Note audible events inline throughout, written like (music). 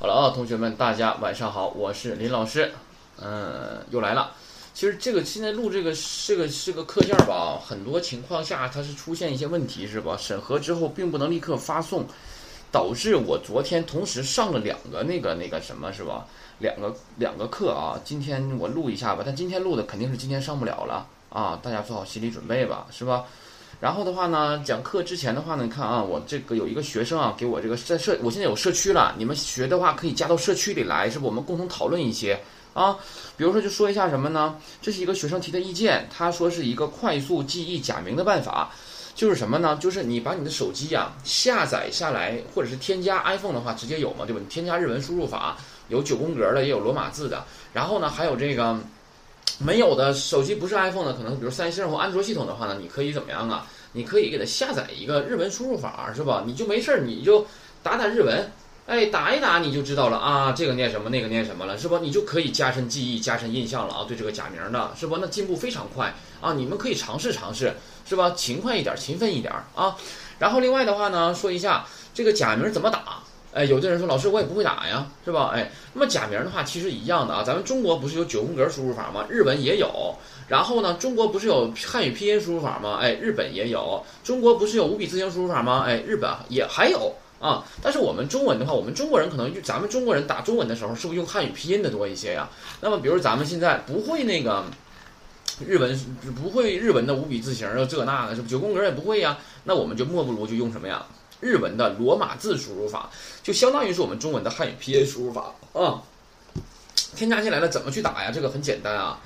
好了啊，同学们，大家晚上好，我是林老师，嗯，又来了。其实这个现在录这个这个这个课件吧，很多情况下它是出现一些问题，是吧？审核之后并不能立刻发送，导致我昨天同时上了两个那个那个什么，是吧？两个两个课啊，今天我录一下吧，但今天录的肯定是今天上不了了啊，大家做好心理准备吧，是吧？然后的话呢，讲课之前的话呢，你看啊，我这个有一个学生啊，给我这个在社，我现在有社区了，你们学的话可以加到社区里来，是不？我们共同讨论一些啊，比如说就说一下什么呢？这是一个学生提的意见，他说是一个快速记忆假名的办法，就是什么呢？就是你把你的手机呀下载下来，或者是添加 iPhone 的话，直接有嘛，对吧？你添加日文输入法，有九宫格的，也有罗马字的，然后呢，还有这个。没有的手机不是 iPhone 的，可能比如三星或安卓系统的话呢，你可以怎么样啊？你可以给它下载一个日文输入法，是吧？你就没事儿，你就打打日文，哎，打一打你就知道了啊，这个念什么，那个念什么了，是吧？你就可以加深记忆、加深印象了啊，对这个假名的，是吧？那进步非常快啊，你们可以尝试尝试，是吧？勤快一点，勤奋一点啊。然后另外的话呢，说一下这个假名怎么打。哎，有的人说老师我也不会打呀，是吧？哎，那么假名的话其实一样的啊，咱们中国不是有九宫格输入法吗？日本也有。然后呢，中国不是有汉语拼音输入法吗？哎，日本也有。中国不是有五笔字形输入法吗？哎，日本也还有啊。但是我们中文的话，我们中国人可能就咱们中国人打中文的时候，是不是用汉语拼音的多一些呀？那么比如咱们现在不会那个日文，不会日文的五笔字形啊这那的，是不九宫格也不会呀？那我们就莫不如就用什么呀？日文的罗马字输入法就相当于是我们中文的汉语拼音输入法啊。添加进来了怎么去打呀？这个很简单啊。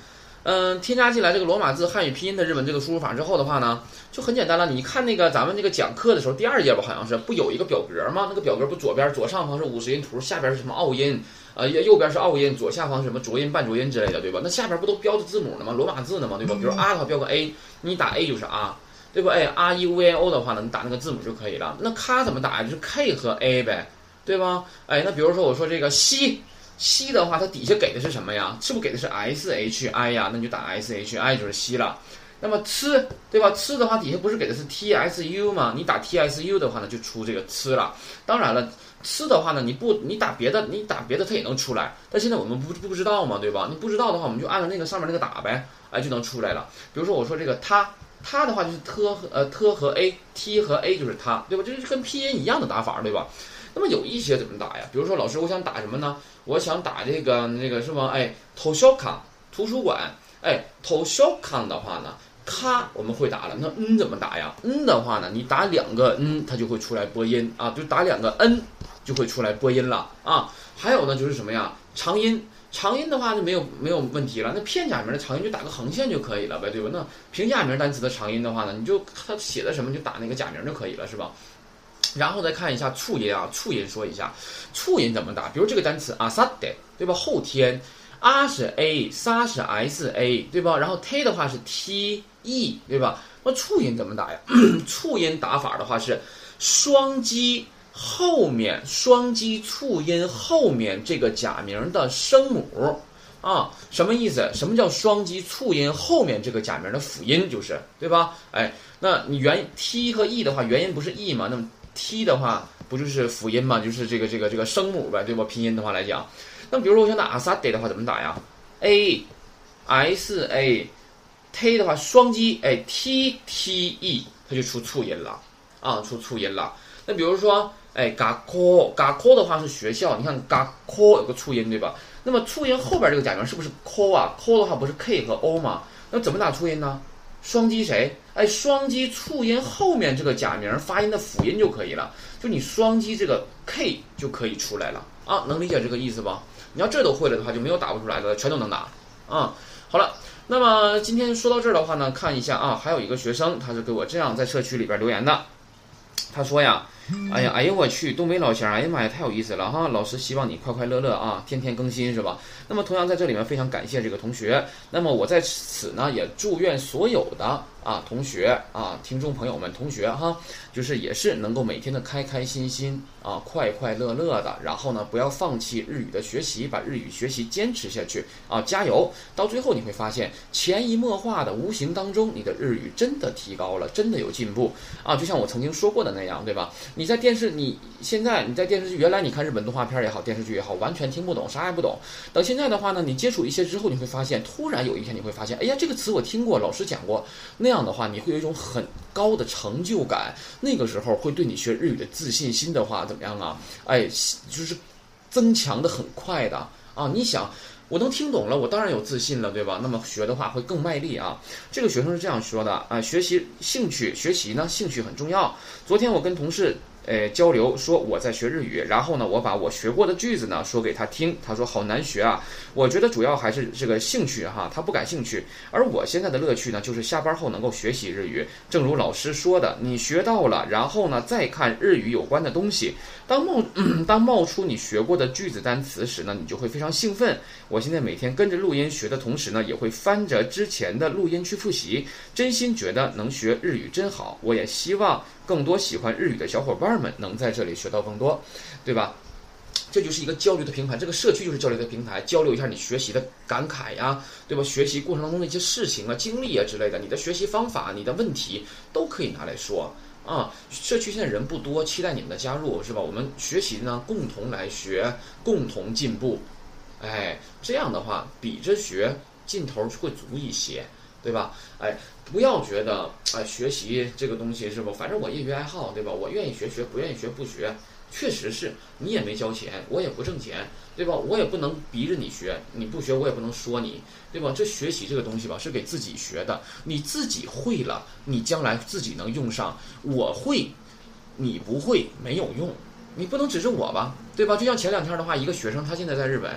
嗯，添加进来这个罗马字汉语拼音的日文这个输入法之后的话呢，就很简单了。你看那个咱们这个讲课的时候，第二页吧，好像是不有一个表格吗？那个表格不左边左上方是五十音图，下边是什么拗音？呃，右边是拗音，左下方是什么浊音、半浊音之类的，对吧？那下边不都标着字母呢吗？罗马字呢吗？对吧？比如啊的话标个 A，你打 A 就是啊。对不？哎，R E V I O 的话呢，你打那个字母就可以了。那咔怎么打呀？就是 K 和 A 呗，对吧？哎，那比如说我说这个西西的话，它底下给的是什么呀？是不是给的是 S H I 呀？那你就打 S H I 就是西了。那么 C 对吧？C 的话底下不是给的是 T S U 吗？你打 T S U 的话呢，就出这个 C 了。当然了，C 的话呢，你不你打别的，你打别的它也能出来。但现在我们不不知道嘛，对吧？你不知道的话，我们就按照那个上面那个打呗，哎，就能出来了。比如说我说这个他。它的话就是特和呃特和 a，t 和 a 就是它，对吧？这是跟拼音一样的打法，对吧？那么有一些怎么打呀？比如说老师，我想打什么呢？我想打这个那个是吧？哎，图书馆，图书馆，哎，图书馆的话呢，咔我们会打了。那 n 怎么打呀？n 的话呢，你打两个 n，它就会出来播音啊，就打两个 n 就会出来播音了啊。还有呢，就是什么呀？长音。长音的话就没有没有问题了，那片假名的长音就打个横线就可以了呗，对吧？那平假名单词的长音的话呢，你就它写的什么就打那个假名就可以了，是吧？然后再看一下促音啊，促音说一下，促音怎么打？比如这个单词啊，a 得，对吧？后天，a 是 a，sa 是 s，a，对吧？然后 t 的话是 t，e，对吧？那促音怎么打呀？(coughs) 促音打法的话是双击。后面双击促音后面这个假名的声母啊，什么意思？什么叫双击促音后面这个假名的辅音？就是对吧？哎，那你元 t 和 e 的话，元音不是 e 吗？那么 t 的话不就是辅音吗？就是这个这个这个声母呗，对吧？拼音的话来讲，那比如说我想打 a s a d 的话，怎么打呀？a s a t 的话双击，哎 t t e 它就出促音了啊，出促音了。那比如说。哎，嘎科嘎科的话是学校，你看嘎科有个促音对吧？那么促音后边这个假名是不是科啊？科的话不是 k 和 o 吗？那怎么打促音呢？双击谁？哎，双击促音后面这个假名发音的辅音就可以了。就你双击这个 k 就可以出来了啊，能理解这个意思吧？你要这都会了的话，就没有打不出来的，全都能打啊。好了，那么今天说到这儿的话呢，看一下啊，还有一个学生他是给我这样在社区里边留言的，他说呀。哎呀，哎呀，我去，东北老乡，哎呀妈呀，太有意思了哈！老师希望你快快乐乐啊，天天更新是吧？那么同样在这里面非常感谢这个同学。那么我在此呢也祝愿所有的。啊，同学啊，听众朋友们，同学哈，就是也是能够每天的开开心心啊，快快乐乐的，然后呢，不要放弃日语的学习，把日语学习坚持下去啊，加油！到最后你会发现，潜移默化的，无形当中，你的日语真的提高了，真的有进步啊！就像我曾经说过的那样，对吧？你。你在电视，你现在你在电视剧，原来你看日本动画片也好，电视剧也好，完全听不懂，啥也不懂。等现在的话呢，你接触一些之后，你会发现，突然有一天你会发现，哎呀，这个词我听过，老师讲过。那样的话，你会有一种很高的成就感。那个时候会对你学日语的自信心的话怎么样啊？哎，就是增强的很快的啊！你想。我能听懂了，我当然有自信了，对吧？那么学的话会更卖力啊。这个学生是这样说的啊，学习兴趣，学习呢兴趣很重要。昨天我跟同事。诶，交流说我在学日语，然后呢，我把我学过的句子呢说给他听，他说好难学啊。我觉得主要还是这个兴趣哈，他不感兴趣。而我现在的乐趣呢，就是下班后能够学习日语。正如老师说的，你学到了，然后呢再看日语有关的东西。当冒 (clears throat) 当冒出你学过的句子单词时呢，你就会非常兴奋。我现在每天跟着录音学的同时呢，也会翻着之前的录音去复习。真心觉得能学日语真好，我也希望。更多喜欢日语的小伙伴们能在这里学到更多，对吧？这就是一个交流的平台，这个社区就是交流的平台，交流一下你学习的感慨呀，对吧？学习过程当中的一些事情啊、经历啊之类的，你的学习方法、你的问题都可以拿来说啊。社区现在人不多，期待你们的加入，是吧？我们学习呢，共同来学，共同进步，哎，这样的话比着学劲头会足一些。对吧？哎，不要觉得哎，学习这个东西是不？反正我业余爱好，对吧？我愿意学学，不愿意学不学。确实是你也没交钱，我也不挣钱，对吧？我也不能逼着你学，你不学我也不能说你，对吧？这学习这个东西吧，是给自己学的，你自己会了，你将来自己能用上。我会，你不会没有用，你不能指着我吧，对吧？就像前两天的话，一个学生他现在在日本，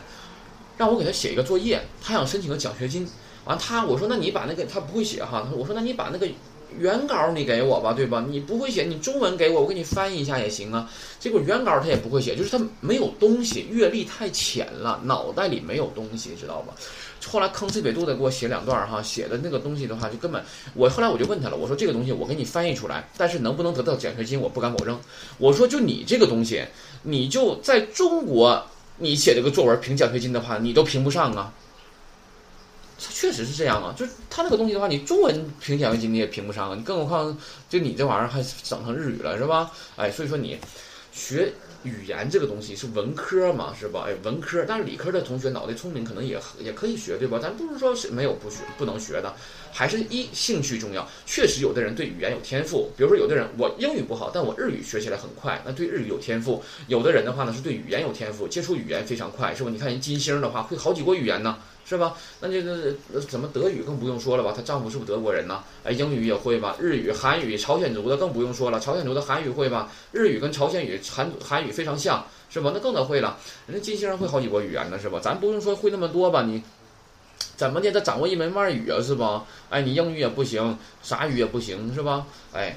让我给他写一个作业，他想申请个奖学金。完他我说那你把那个他不会写哈，我说那你把那个原稿你给我吧，对吧？你不会写，你中文给我，我给你翻译一下也行啊。结果原稿他也不会写，就是他没有东西，阅历太浅了，脑袋里没有东西，知道吧？后来吭哧瘪肚的给我写两段哈，写的那个东西的话就根本我后来我就问他了，我说这个东西我给你翻译出来，但是能不能得到奖学金我不敢保证。我说就你这个东西，你就在中国你写这个作文评奖学金的话，你都评不上啊。确实是这样啊，就是他那个东西的话，你中文评奖学金你也评不上啊，你更何况就你这玩意儿还整成日语了是吧？哎，所以说你学语言这个东西是文科嘛是吧？哎，文科，但是理科的同学脑袋聪明可能也也可以学对吧？咱不是说是没有不学不能学的，还是一兴趣重要。确实有的人对语言有天赋，比如说有的人我英语不好，但我日语学起来很快，那对日语有天赋。有的人的话呢是对语言有天赋，接触语言非常快，是吧？你看人金星的话会好几国语言呢。是吧？那这个怎么德语更不用说了吧？她丈夫是不是德国人呢？哎，英语也会吧？日语、韩语，朝鲜族的更不用说了。朝鲜族的韩语会吧？日语跟朝鲜语、韩韩语非常像，是吧？那更得会了。人家金星会好几国语言呢，是吧？咱不用说会那么多吧？你怎么的？他掌握一门外语啊，是吧？哎，你英语也不行，啥语也不行，是吧？哎。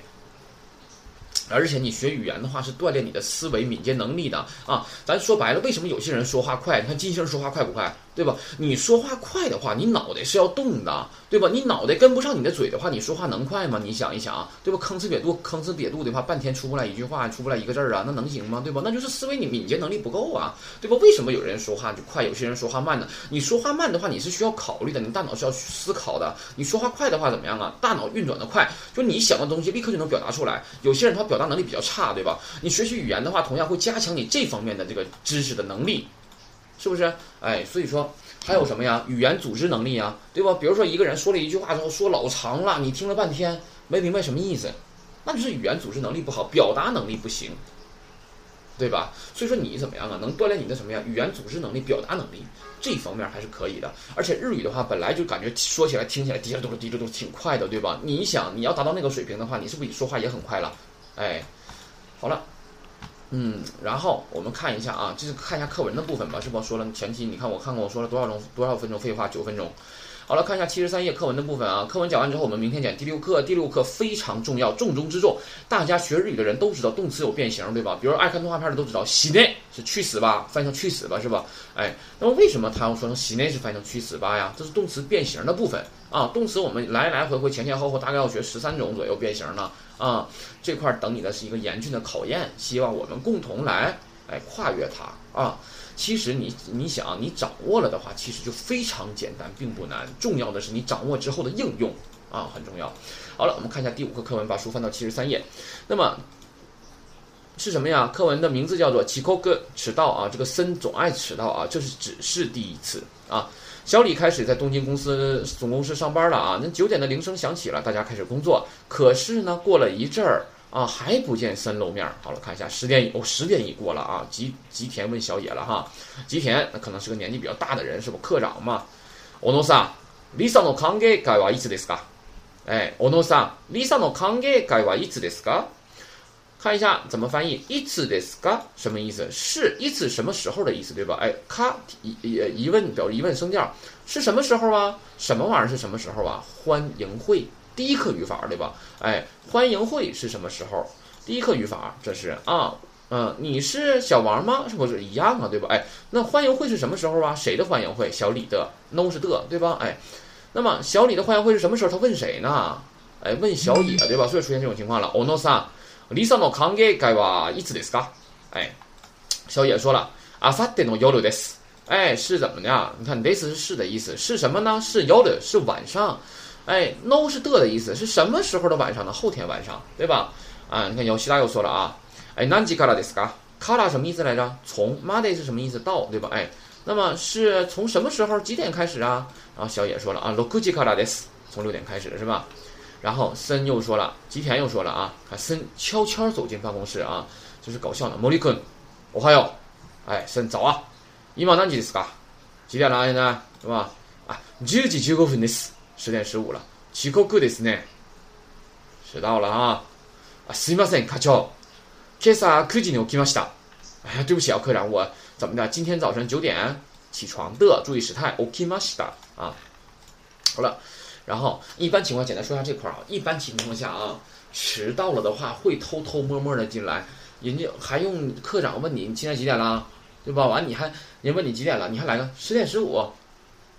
而且你学语言的话是锻炼你的思维敏捷能力的啊！咱说白了，为什么有些人说话快？你看金星说话快不快？对吧？你说话快的话，你脑袋是要动的，对吧？你脑袋跟不上你的嘴的话，你说话能快吗？你想一想，对吧？吭哧瘪肚，吭哧瘪肚的话，半天出不来一句话，出不来一个字儿啊，那能行吗？对吧？那就是思维你敏捷能力不够啊，对吧？为什么有人说话就快，有些人说话慢呢？你说话慢的话，你是需要考虑的，你大脑是要思考的。你说话快的话怎么样啊？大脑运转的快，就你想的东西立刻就能表达出来。有些人他表表达能力比较差，对吧？你学习语言的话，同样会加强你这方面的这个知识的能力，是不是？哎，所以说还有什么呀？语言组织能力啊，对吧？比如说一个人说了一句话之后说老长了，你听了半天没明白什么意思，那就是语言组织能力不好，表达能力不行，对吧？所以说你怎么样啊？能锻炼你的什么呀？语言组织能力、表达能力这方面还是可以的。而且日语的话，本来就感觉说起来、听起来滴着嘟噜、滴着嘟挺快的，对吧？你想你要达到那个水平的话，你是不是说话也很快了？哎，好了，嗯，然后我们看一下啊，就是看一下课文的部分吧，是不说了前期？你看我看看我说了多少钟多少分钟废话？九分钟。好了，看一下七十三页课文的部分啊。课文讲完之后，我们明天讲第六课。第六课非常重要，重中之重。大家学日语的人都知道动词有变形，对吧？比如爱看动画片的都知道，喜内是去死吧，翻译成去死吧，是吧？哎，那么为什么他要说成喜内是翻译成去死吧呀？这是动词变形的部分啊。动词我们来来回回前前后后大概要学十三种左右变形呢啊。这块等你的是一个严峻的考验，希望我们共同来哎跨越它啊。其实你你想你掌握了的话，其实就非常简单，并不难。重要的是你掌握之后的应用啊，很重要。好了，我们看一下第五课课文，把书翻到七十三页。那么是什么呀？课文的名字叫做“起扣哥迟到啊”。这个森总爱迟到啊，这是只是第一次啊。小李开始在东京公司总公司上班了啊。那九点的铃声响起了，大家开始工作。可是呢，过了一阵儿啊，还不见森露面。好了，看一下十点哦，十点已过了啊。吉吉田问小野了哈，吉田那可能是个年纪比较大的人，是不课长嘛？小野さん、リサの歓迎会はいつですか？哎，小野さん、リサの歓迎会はいつですか？看一下怎么翻译，いつですか？什么意思？是いつ什么时候的意思，对吧？哎，か疑疑疑问表示疑问声调，是什么时候啊？什么玩意儿是什么时候啊？欢迎会， 第一课语法，对吧？哎，欢迎会是什么时候？第一课语法，这是啊，嗯，你是小王吗？是不是一样啊？对吧？哎，那欢迎会是什么时候啊？谁的欢迎会？小李的，no 是的，对吧？哎，那么小李的欢迎会是什么时候？他问谁呢？哎，问小野，对吧？所以出现这种情况了。おのさん、リサの歓迎会はいつですか？哎，小野说了，あさっての夜です。哎，是怎么的？你看，this 是是的意思，是什么呢？是夜，是晚上。 哎，no 是的的意思，是什么时候的晚上呢？后天晚上，对吧？啊，你看，有西达又说了啊，哎，何時からですか？から什么意思来着？从，まで是什么意思？到，对吧？哎，那么是从什么时候？几点开始啊？然后小野说了啊，六時からです，从六点开始，是吧？然后森又说了，吉田又说了啊，看森悄悄走进办公室啊，这是搞笑的。莫里坤，我还有，哎，森早啊，今何時ですか？几点了？现在是吧？啊，十時十五分です， 十点十五了。遅刻ですね，迟到了啊。啊，すみません、課長。今朝九時に起きました。哎呀，对不起啊，科长，我怎么的？今天早晨九点起床的，注意时态，起きました啊。好了，然后一般情况，简单说一下这块儿啊。一般情况下啊，迟到了的话，会偷偷摸摸的进来，人家还用科长问你，你现在几点了，对吧？完你还人问你几点了，你还来个十点十五，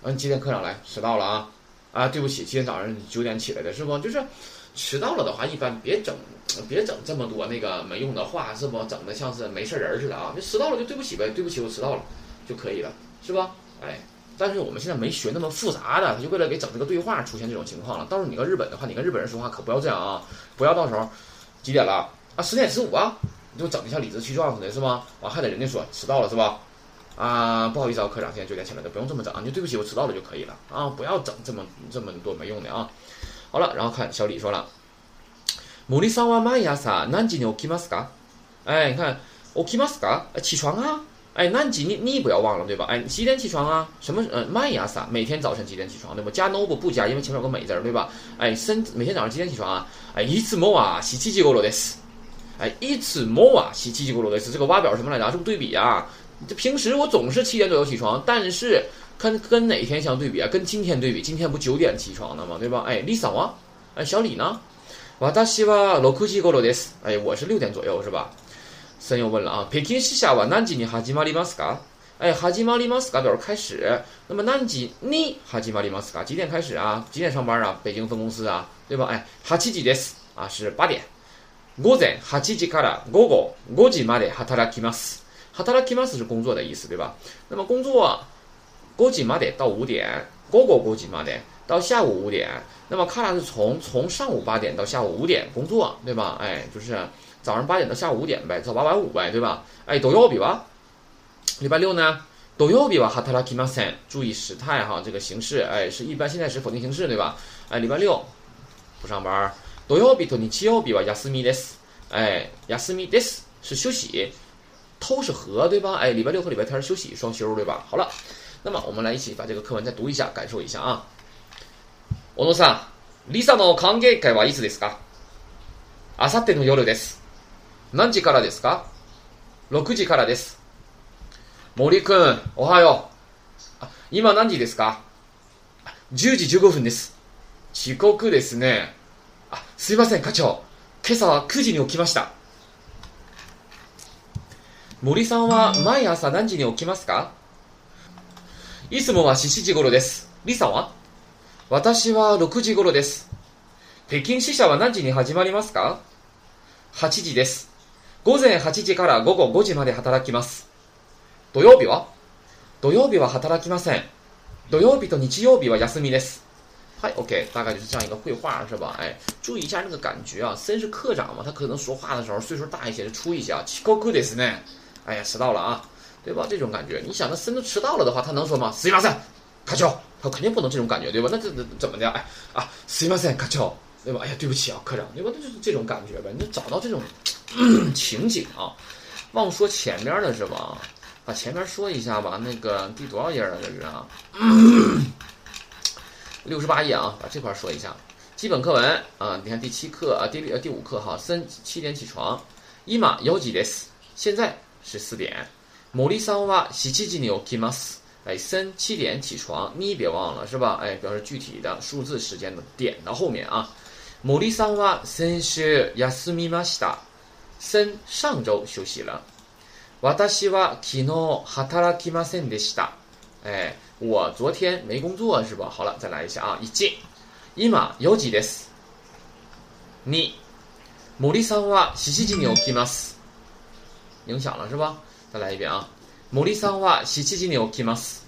嗯，几点科长来？迟到了啊 啊，对不起，今天早上九点起来的是不？就是迟到了的话，一般别整别整这么多那个没用的话，是不？整的像是没事人似的啊。就迟到了就对不起呗，对不起，我迟到了就可以了，是吧？哎。但是我们现在没学那么复杂的，他就为了给整这个对话出现这种情况了。到时候你跟日本的话，你跟日本人说话可不要这样啊！不要到时候几点了啊？十点十五啊？你就整的像理直气壮似的，是吧？完还得人家说迟到了是吧？啊，不好意思啊，科长，现在九点起来的，不用这么整，你就对不起，我迟到了就可以了啊！不要整这么这么多没用的啊！好了，然后看小李说了，森さんは毎朝何時に起きますか？哎，你看起きますか？起床啊！哎，那几你你不要忘了对吧？哎，几点起床啊？什么呃，麦亚萨每天早晨几点起床对吧？加 no 不不加，因为前面有个美字儿对吧？哎，身每天早上几点起床啊？哎，一次莫啊，洗七七锅罗的斯。哎，一次莫啊，洗七七锅罗的斯。这个蛙表什么来着？是不是对比啊？ 这平时我总是七点左右起床，但是跟跟哪天相对比啊？跟今天对比，今天不九点起床的吗？对吧？哎，李嫂啊，哎，小李呢？瓦达西瓦罗库西锅罗的斯。哎，我是六点左右是吧？森又问了啊，北京西下は何時に始まりますか？哎，始まりますか表示开始。那么何時に始まりますか？几点开始啊？几点上班啊？北京分公司啊，对吧？哎，八時です啊，是八点。午前八時から午後五時まで働きます。 働きます是工作的意思，对吧？那么工作五時まで到五点，午後五時まで到下午五点。那么から是从从上午八点到下午五点工作，对吧？哎，就是。早上八点到下午五点呗，早八晚五呗，对吧？哎，都要比吧。礼拜六呢，都要比吧。哈塔拉基马森，注意时态哈，这个形式哎是一般现在时否定形式，对吧？哎，礼拜六不上班。都要比托尼七要比吧，亚斯米 des，哎，亚斯米 des 是休息， 偷是和，对吧？哎，礼拜六和礼拜天休息双休，对吧？好了，那么我们来一起把这个课文再读一下，感受一下啊。小野さん、リサの歓迎会はいつですか？あさっての夜です。何時からですか ?6 時からです。森くん、おはよう。今何時ですか ?10 時15分です。遅刻ですね。あ、すいません、課長。今朝は9時に起きました。森さんは毎朝何時に起きますか？いつもは7時頃です。リさんは？私は6時頃です。北京支社は何時に始まりますか ?8 時です。午前8時から午後5時まで働きます。土曜日は？土曜日は働きません。土曜日と日曜日は休みです。嗨，OK，大概就是这样一个绘画是吧？哎，注意一下这个感觉啊，森是科长嘛，他可能说话的时候岁数大一些，就出一些啊，七高库得是呢，哎呀，迟到了啊，对吧？这种感觉，你想那森都迟到了的话，他能说吗？死马三，卡丘，他肯定不能这种感觉，对吧？那这这怎么的？哎啊，死马三，卡丘，对吧？哎呀，对不起啊，科长，对吧？那就是这种感觉呗，你找到这种 (clears throat) 情景啊，忘说前边的是吧？把前面说一下吧，那个第多少页了？这是啊。六十八页啊，把这块说一下。基本课文啊，你看第七课啊，第呃第五课哈，三七点起床。伊玛有几です？现在是四点。モリさんは七時に起きます。哎，三七点起床，你别忘了是吧？哎，表示具体的数字时间的点到后面啊。モリさんは先週休みました。三上周休息了。私は昨日働きませんでした。哎。我昨天没工作是吧？好了，再来一下啊！一进，今有几です。你，森さんは七時に起きます。 影响了是吧？再来一遍啊！森さんは七時に起きます。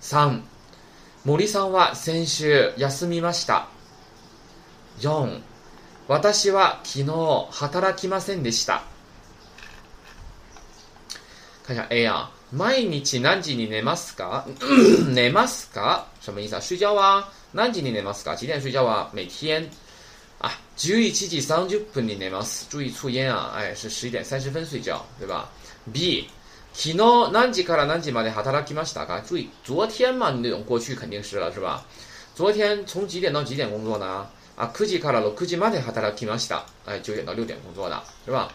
三、森さんは先週休みました。四、私は昨日働きませんでした。看一下 A 啊。毎日何時に寝ますか(coughs) 寝ますか什么意思啊？睡觉啊？何時に寝ますか？几点睡觉啊？每天 啊，11時30分に寝ます。注意促音啊！哎，是十一点三十分睡觉，对吧？B，昨日何時から何時まで働きましたか？注意，昨天嘛，你那种过去肯定是了，是吧？昨天从几点到几点工作呢？啊，9時から6時まで働きました。哎，九点到六点工作的，是吧？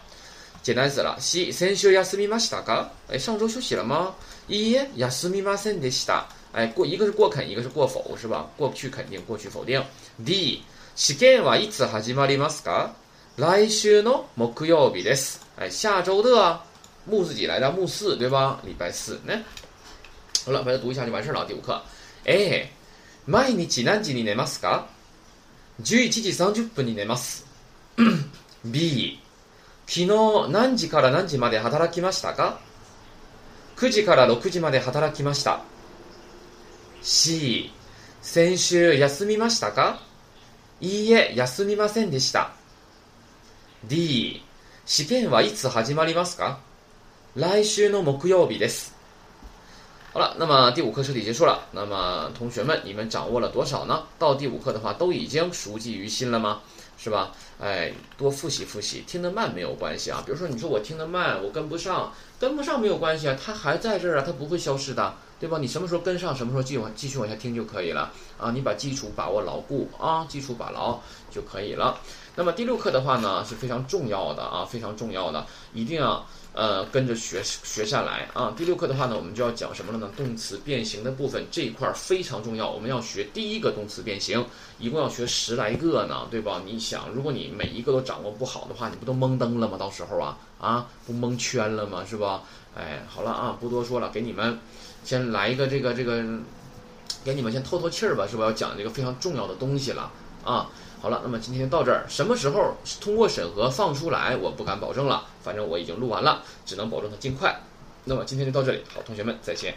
简单死了。西先週休みましたか？哎，上周休息了吗？一休みませんでした。 哎，过一个是过肯，一个是过否，是吧？过去肯定，过去否定。D 試験はいつ始まりますか？来週の木曜日です。哎，下周的木自己来的木四，对吧？礼拜四呢。好了，把它读一下就完事了。第五课。A 毎日何時に寝ますか？11時30分に寝ます。(coughs) B 昨日何時から何時まで働きましたか ?9 時から6時まで働きました。 C、先週休みましたか？いいえ、休みませんでした。D、試験はいつ始まりますか？来週の木曜日です。好了，那么第五课彻底结束了。那么同学们，你们掌握了多少呢？到第五课的话，都已经熟记于心了吗？是吧？哎，多复习复习，听得慢没有关系啊。比如说，你说我听得慢，我跟不上，跟不上没有关系啊，它还在这儿啊，它不会消失的，对吧？你什么时候跟上，什么时候继续继续往下听就可以了啊。你把基础把握牢固啊，基础把牢就可以了。那么第六课的话呢，是非常重要的啊，非常重要的，一定要。呃，跟着学学下来啊！第六课的话呢，我们就要讲什么了呢？动词变形的部分这一块非常重要，我们要学第一个动词变形，一共要学十来个呢，对吧？你想，如果你每一个都掌握不好的话，你不都懵登了吗？到时候啊啊，不蒙圈了吗？是吧？哎，好了啊，不多说了，给你们先来一个这个这个，给你们先透透气儿吧，是吧？要讲这个非常重要的东西了啊！好了，那么今天到这儿，什么时候通过审核放出来，我不敢保证了。反正我已经录完了，只能保证它尽快。那么今天就到这里，好，同学们再见。